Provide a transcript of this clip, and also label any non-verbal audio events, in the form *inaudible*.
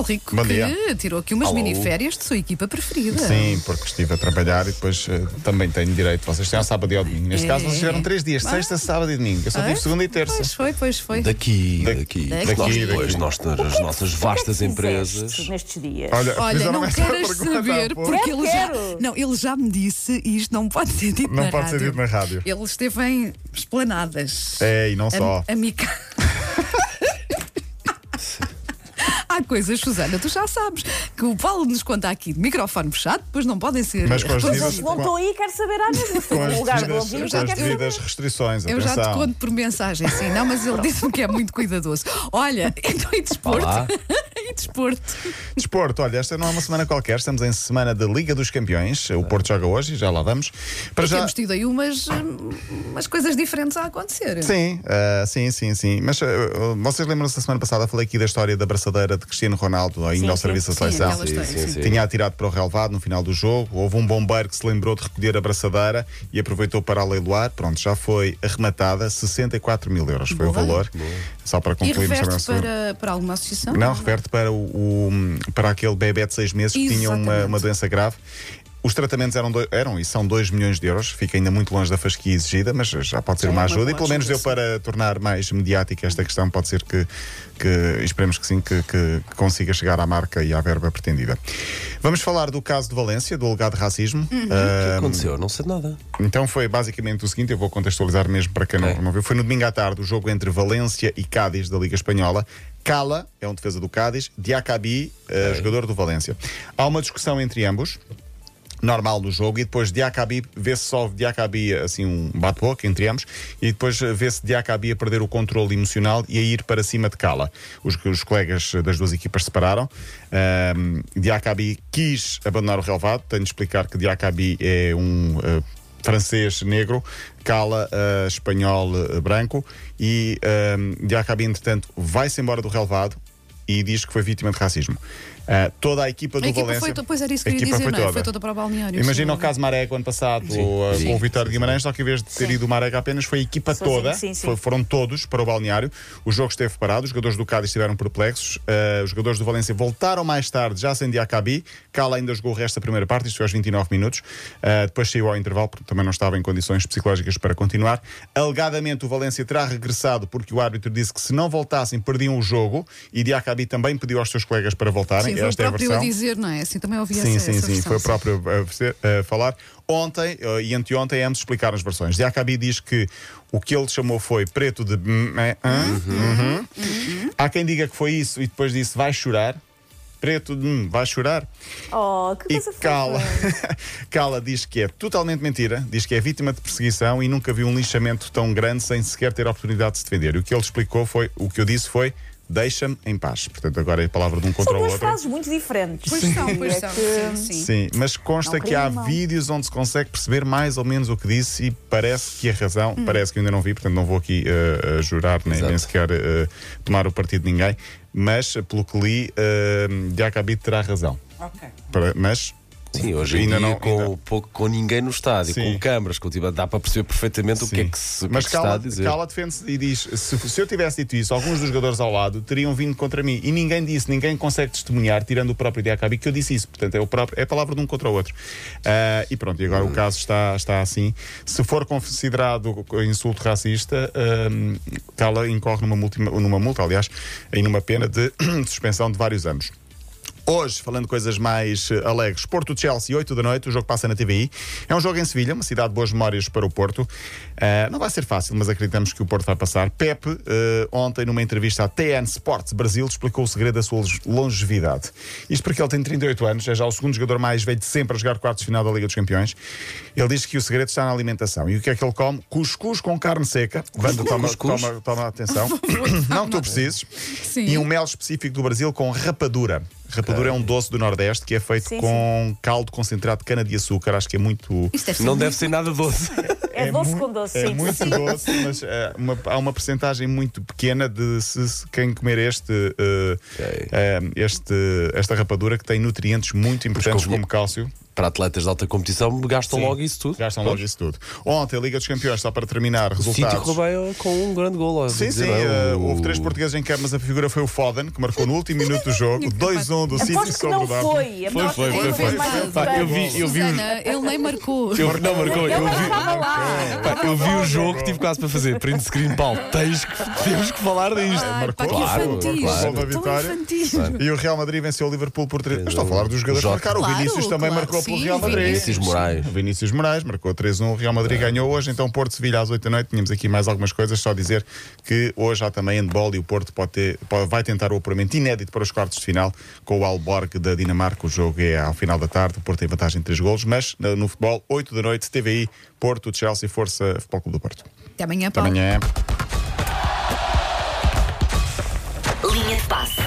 Paulo Rico, Bom que dia. tirou aqui umas Alô. miniférias de sua equipa preferida. Sim, porque estive a trabalhar e depois eh, também tenho direito. Vocês têm ao sábado e ao domingo. Neste É. caso, vocês tiveram três dias: sexta, sábado e domingo. Eu só tive Ah, segunda e terça. Pois foi, pois foi. Daqui, Da- daqui. daqui, Nós daqui. depois, nós nas nossas vastas empresas. nestes dias. Olha, Olha, fizeram não essa queres pergunta há saber, pouco. porque Quero, ele já, quero. não, ele já me disse e isto não pode ser dito Não na pode ser rádio. dito na rádio. Ele esteve em esplanadas. É, e não só. A, a mica... Há coisas, Susana, tu já sabes que o Paulo nos conta aqui de microfone fechado, depois não podem ser. Mas com as devidas, estou aí, quero saber à mesma. Com as lugar do já saber. restrições. Eu já te atenção. conto por mensagem, sim, não, mas ele disse-me que é muito cuidadoso. Olha, *laughs* então e desporto? Olá. *laughs* e desporto? Desporto, olha, esta não é uma semana qualquer, estamos em semana da Liga dos Campeões. O Porto joga hoje, já lá vamos. Para E já. temos tido aí umas, umas coisas diferentes a acontecer. Sim, ah, sim, sim, sim. Mas ah, vocês lembram-se da semana passada? Falei aqui da história da braçadeira de Cristiano Ronaldo ainda Sim, ao sim. serviço da seleção. sim, sim. Tinha atirado para o relevado no final do jogo. Houve um bombeiro que se lembrou de recolher a braçadeira e aproveitou para a leiloar. Pronto, já foi arrematada 64 mil euros. Foi o Boa. valor. Só para E concluirmos também reverte o seu- para, para alguma associação? Não, reverte para, o, o- para aquele bebê de seis meses que tinha uma, Exatamente. uma doença grave. Os tratamentos eram, eram e são 2 milhões de euros, fica ainda muito longe da fasquia exigida, mas já pode ser é uma uma ajuda e pelo menos deu para tornar mais mediática esta questão. Pode ser que, que esperemos que sim, que, que- consiga chegar à marca e à verba pretendida. Vamos falar do caso de Valência, do alegado racismo. Uhum. O que Ah, aconteceu? Não sei nada. então foi basicamente o seguinte, eu vou contextualizar mesmo para quem não, Ok. não viu. Foi no domingo à tarde o jogo entre Valência e Cádiz da Liga Espanhola. Cala é um defesa do Cádiz, Diacabi, eh, jogador do Valência. Há uma discussão entre ambos. Normal no jogo, e depois Diacabi vê-se só Diacabi assim um bate-boca entre ambos, e depois eh, vê-se Diacabi a perder o controle emocional e a ir para cima de Cala. Os, os colegas das duas equipas separaram. Ahm, Diacabi quis abandonar o relevado. Tenho de explicar que Diacabi é um eh, francês negro, Cala eh, espanhol eh, branco, e um, Diacabi, entretanto, vai-se embora do relevado e diz que foi vítima de racismo. Ah, toda a equipa do A equipa Valência. foi, to- pois era isso que a eu ia equipa dizer, foi não é? toda. Foi toda para o balneário. Imagina o caso Marega ano passado Sim, o, uh, sim, com o de Guimarães, só que em vez de ter Sim. ido o Marega apenas, foi a equipa Sozinho, toda, sim, sim. foi- foram todos para o balneário. O jogo esteve parado, os jogadores do Cádiz estiveram perplexos, uh, os jogadores do Valência voltaram mais tarde, já sem Diacabi. Cala ainda jogou o resto da primeira parte, isto foi aos 29 minutos. Uh, depois saiu ao intervalo, porque também não estava em condições psicológicas para continuar. Alegadamente, o Valência terá regressado porque o árbitro disse que se não voltassem, perdiam o jogo e Diacabi também pediu aos seus colegas para voltarem. Foi o Esta é a próprio a dizer, não é? Assim também ouvi Sim, essa, sim, essa sim. versão, Foi o próprio a, você- a falar. Ontem eh, e anteontem ambos explicaram as versões. Diacabi diz que o que ele chamou foi preto de. hum, é, hã? Uhum. Há quem diga que foi isso e depois disse vai chorar. Preto de hum, vai chorar. Oh, que E coisa Cala, fofa. *laughs* Cala diz que é totalmente mentira, diz que é vítima de perseguição e nunca viu um lixamento tão grande sem sequer ter a oportunidade de se defender. E o que ele explicou foi, o que eu disse foi, deixa-me em paz. Portanto, agora é a palavra de um contra São o duas outro. frases muito diferentes. Pois são, pois É são. que- Sim, sim. Sim, mas consta Não que há vídeos onde se consegue perceber mais ou menos o que disse e parece que a razão, Hum. parece que ainda não vi, portanto não vou aqui eh, jurar nem, nem sequer eh, tomar o partido de ninguém, mas pelo que li, uh, Diacabi terá razão. Para- mas Sim, hoje em ainda dia, não- com, ainda- pouco, com ninguém no estádio, Sim. com câmaras, com, tipo, dá para perceber perfeitamente o que é que se, é Mas que Cala, a dizer. Cala defende-se e diz: se, se eu tivesse dito isso, alguns dos jogadores ao lado teriam vindo contra mim. E ninguém disse, ninguém consegue testemunhar, tirando o próprio Diacabi, que eu disse isso. Portanto, é, o próprio, é a palavra de um contra o outro. Ah, e pronto, e agora o caso está, está assim. Se for considerado insulto racista, ah, Cala incorre numa multa, numa multa, aliás, e numa pena de *clears throat* suspensão de vários anos. Hoje, falando de coisas mais eh, alegres, Porto-Chelsea, 8 da noite, o jogo passa na TVI. É um jogo em Sevilha, uma cidade de boas memórias para o Porto. Ah, não vai ser fácil, mas acreditamos que o Porto vai passar. Pepe, eh, ontem, numa entrevista à TN Sports Brasil, explicou o segredo da sua longevidade. Isto porque ele tem 38 anos, é já o segundo jogador mais velho de sempre a jogar quartos de final da Liga dos Campeões. Ele diz que o segredo está na alimentação. E o que é que ele come? Cuscuz com carne seca. Banda, toma, toma, toma atenção. *coughs* *coughs* não que tu precises. Sim. E um mel específico do Brasil com rapadura. Rapadura é um doce do Nordeste que é feito Sim, com caldo concentrado de cana-de-açúcar. Acho que é muito. Isto deve ser Não muito deve ser nada doce. *laughs* É, doce mui- com doce, É sim. muito sim. *laughs* doce, mas eh, uma- há uma percentagem muito pequena de se, se quem comer este, eh, Ok. eh, este, esta rapadura que tem nutrientes muito importantes convinha- como cálcio. Para atletas de alta competição gastam Sim. logo isso tudo. Gastam logo isso tudo. Ontem, a Liga dos Campeões, só para terminar, resultados. correu bem com um grande gol. Sim, dizer, sim, é? eh, O- houve três portugueses em campo, mas a figura foi o Foden, que marcou no último minuto do jogo, 2-1 do City que sobre não o Dortmund. foi. Foi, que foi, foi, foi. Pá, eu vi- eu vi Susana, ele nem marcou. Eu, não marcou, Ele eu vi, pá, eu vi o jogo, tive quase para fazer print screen, Paulo. Tens que, temos que falar disto. Ai, marcou, pá, que claro, Tão vitória. E o Real Madrid venceu o Liverpool por 3. Estou a falar dos jogadores que marcaram. O Claro, Vinícius também claro, marcou pelo Real Madrid. Vinícius Moraes. O Vinícius Moraes marcou 3-1. O Real Madrid ganhou hoje. Então, Porto Sevilha às 8 da noite. Tínhamos aqui mais algumas coisas. Só dizer que hoje há também handball e o Porto pode ter, pode- vai tentar o apuramento inédito para os quartos de final com o Alborg da Dinamarca. O jogo é ao final da tarde. O Porto tem vantagem de 3 golos. Mas no futebol, 8 da noite, TVI, Porto, Chelsea, Força Futebol Clube do Porto. Até amanhã, Até Paulo. amanhã. Linha de passe.